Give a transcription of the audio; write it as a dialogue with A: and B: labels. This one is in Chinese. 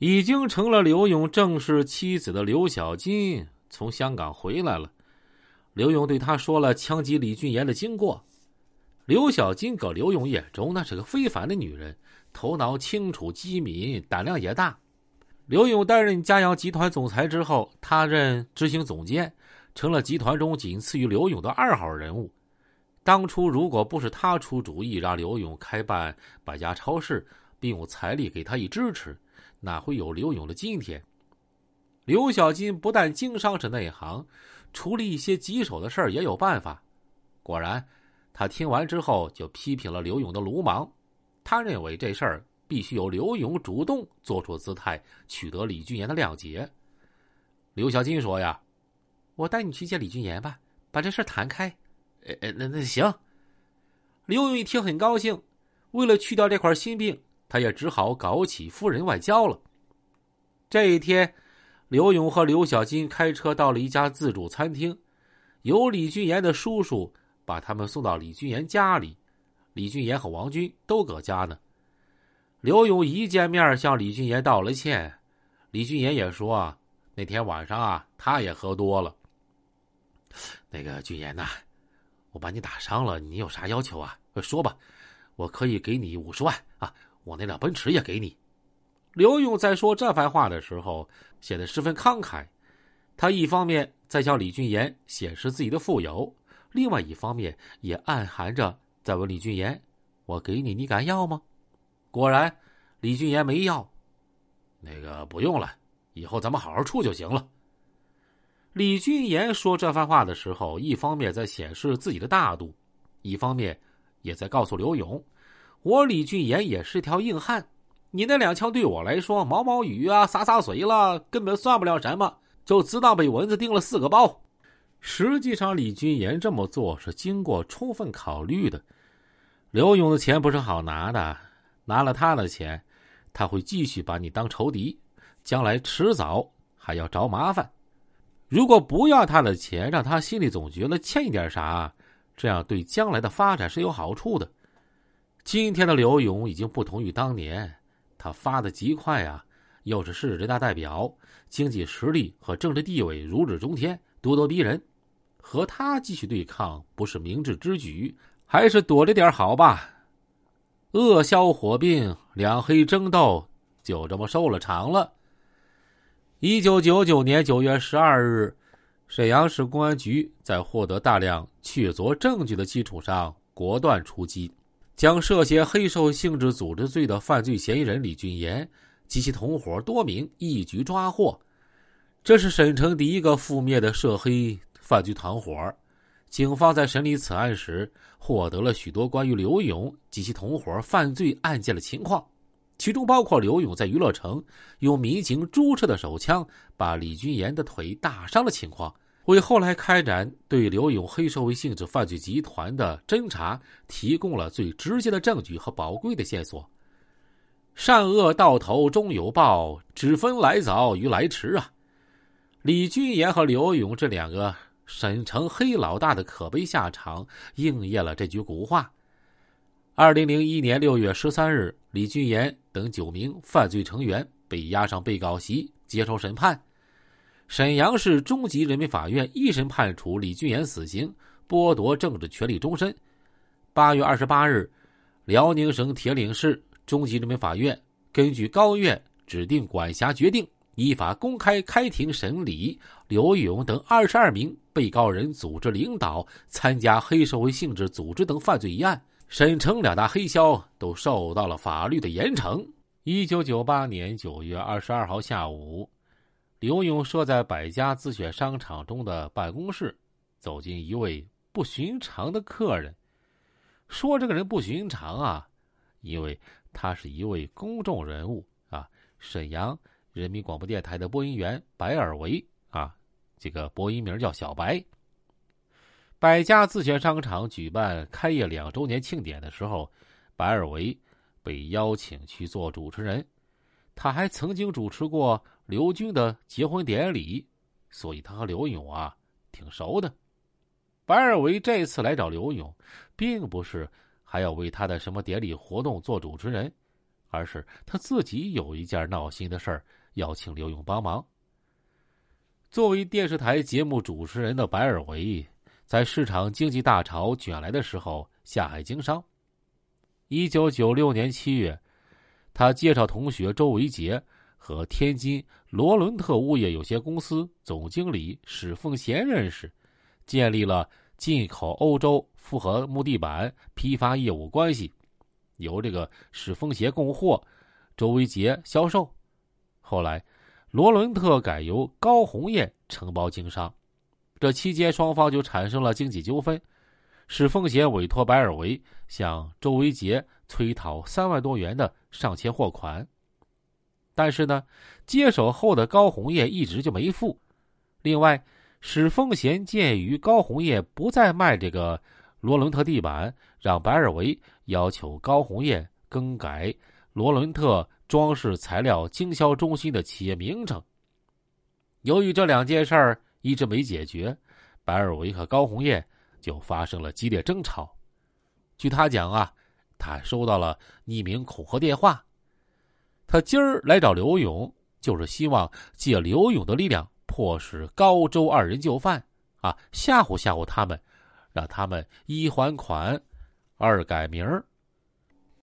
A: 已经成了刘勇正式妻子的刘小金从香港回来了。刘勇对他说了枪击李俊岩的经过。刘小金搁刘勇眼中那是个非凡的女人，头脑清楚机敏，胆量也大。刘勇担任嘉阳集团总裁之后，他任执行总监，成了集团中仅次于刘勇的二号人物。当初如果不是他出主意让刘勇开办百家超市，并用财力给他以支持。哪会有刘勇的今天？刘小金不但经商是内行，处理一些棘手的事儿也有办法。果然，他听完之后就批评了刘勇的鲁莽。他认为这事儿必须由刘勇主动做出姿态，取得李俊岩的谅解。刘小金说：“呀，我带你去见李俊岩吧，把这事儿谈开。”呃呃，那那行。刘勇一听很高兴，为了去掉这块心病。他也只好搞起夫人外交了。这一天，刘勇和刘小金开车到了一家自助餐厅，由李俊岩的叔叔把他们送到李俊岩家里。李俊岩和王军都搁家呢。刘勇一见面向李俊岩道了歉，李俊岩也说啊那天晚上啊，他也喝多了。那个俊岩呐，我把你打伤了，你有啥要求啊？说吧，我可以给你五十万啊。我那辆奔驰也给你。刘勇在说这番话的时候，显得十分慷慨。他一方面在向李俊岩显示自己的富有，另外一方面也暗含着在问李俊岩：“我给你，你敢要吗？”果然，李俊岩没要。那个不用了，以后咱们好好处就行了。李俊岩说这番话的时候，一方面在显示自己的大度，一方面也在告诉刘勇。我李俊岩也是条硬汉，你那两枪对我来说毛毛雨啊，洒洒水了，根本算不了什么，就知道被蚊子叮了四个包。实际上，李俊岩这么做是经过充分考虑的。刘勇的钱不是好拿的，拿了他的钱，他会继续把你当仇敌，将来迟早还要找麻烦。如果不要他的钱，让他心里总觉得欠一点啥，这样对将来的发展是有好处的。今天的刘勇已经不同于当年，他发的极快啊，又是市人大代表，经济实力和政治地位如日中天，咄咄逼人，和他继续对抗不是明智之举，还是躲着点好吧。恶消火并，两黑争斗就这么收了场了。一九九九年九月十二日，沈阳市公安局在获得大量确凿证据的基础上，果断出击。将涉嫌黑社会性质组织罪的犯罪嫌疑人李俊岩及其同伙多名一举抓获，这是沈城第一个覆灭的涉黑犯罪团伙。警方在审理此案时，获得了许多关于刘勇及其同伙犯罪案件的情况，其中包括刘勇在娱乐城用民警注射的手枪把李俊岩的腿打伤的情况。为后来开展对刘勇黑社会性质犯罪集团的侦查提供了最直接的证据和宝贵的线索。善恶到头终有报，只分来早与来迟啊！李俊岩和刘勇这两个沈城黑老大的可悲下场，应验了这句古话。二零零一年六月十三日，李俊岩等九名犯罪成员被押上被告席接受审判。沈阳市中级人民法院一审判处李俊岩死刑，剥夺政治权利终身。八月二十八日，辽宁省铁岭市中级人民法院根据高院指定管辖决定，依法公开开庭审理刘勇等二十二名被告人组织领导、参加黑社会性质组织等犯罪一案。沈城两大黑枭都受到了法律的严惩。一九九八年九月二十二号下午。刘勇设在百家自选商场中的办公室，走进一位不寻常的客人。说这个人不寻常啊，因为他是一位公众人物啊，沈阳人民广播电台的播音员白尔维啊，这个播音名叫小白。百家自选商场举办开业两周年庆典的时候，白尔维被邀请去做主持人。他还曾经主持过刘军的结婚典礼，所以他和刘勇啊挺熟的。白尔维这次来找刘勇，并不是还要为他的什么典礼活动做主持人，而是他自己有一件闹心的事儿要请刘勇帮忙。作为电视台节目主持人的白尔维，在市场经济大潮卷来的时候下海经商。一九九六年七月，他介绍同学周维杰和天津罗伦特物业有限公司总经理史凤贤认识，建立了进口欧洲复合木地板批发业务关系。由这个史凤贤供货，周维杰销售。后来，罗伦特改由高红艳承包经商。这期间，双方就产生了经济纠纷。史凤贤委托白尔维向周维杰催讨三万多元的上千货款，但是呢，接手后的高红叶一直就没付。另外，史凤贤鉴于高红叶不再卖这个罗伦特地板，让白尔维。要求高红叶更改罗伦特装饰材料经销中心的企业名称。由于这两件事儿一直没解决，白尔维和高红叶就发生了激烈争吵。据他讲啊，他收到了匿名恐吓电话，他今儿来找刘勇，就是希望借刘勇的力量迫使高周二人就范，啊，吓唬吓唬他们，让他们一还款。二改名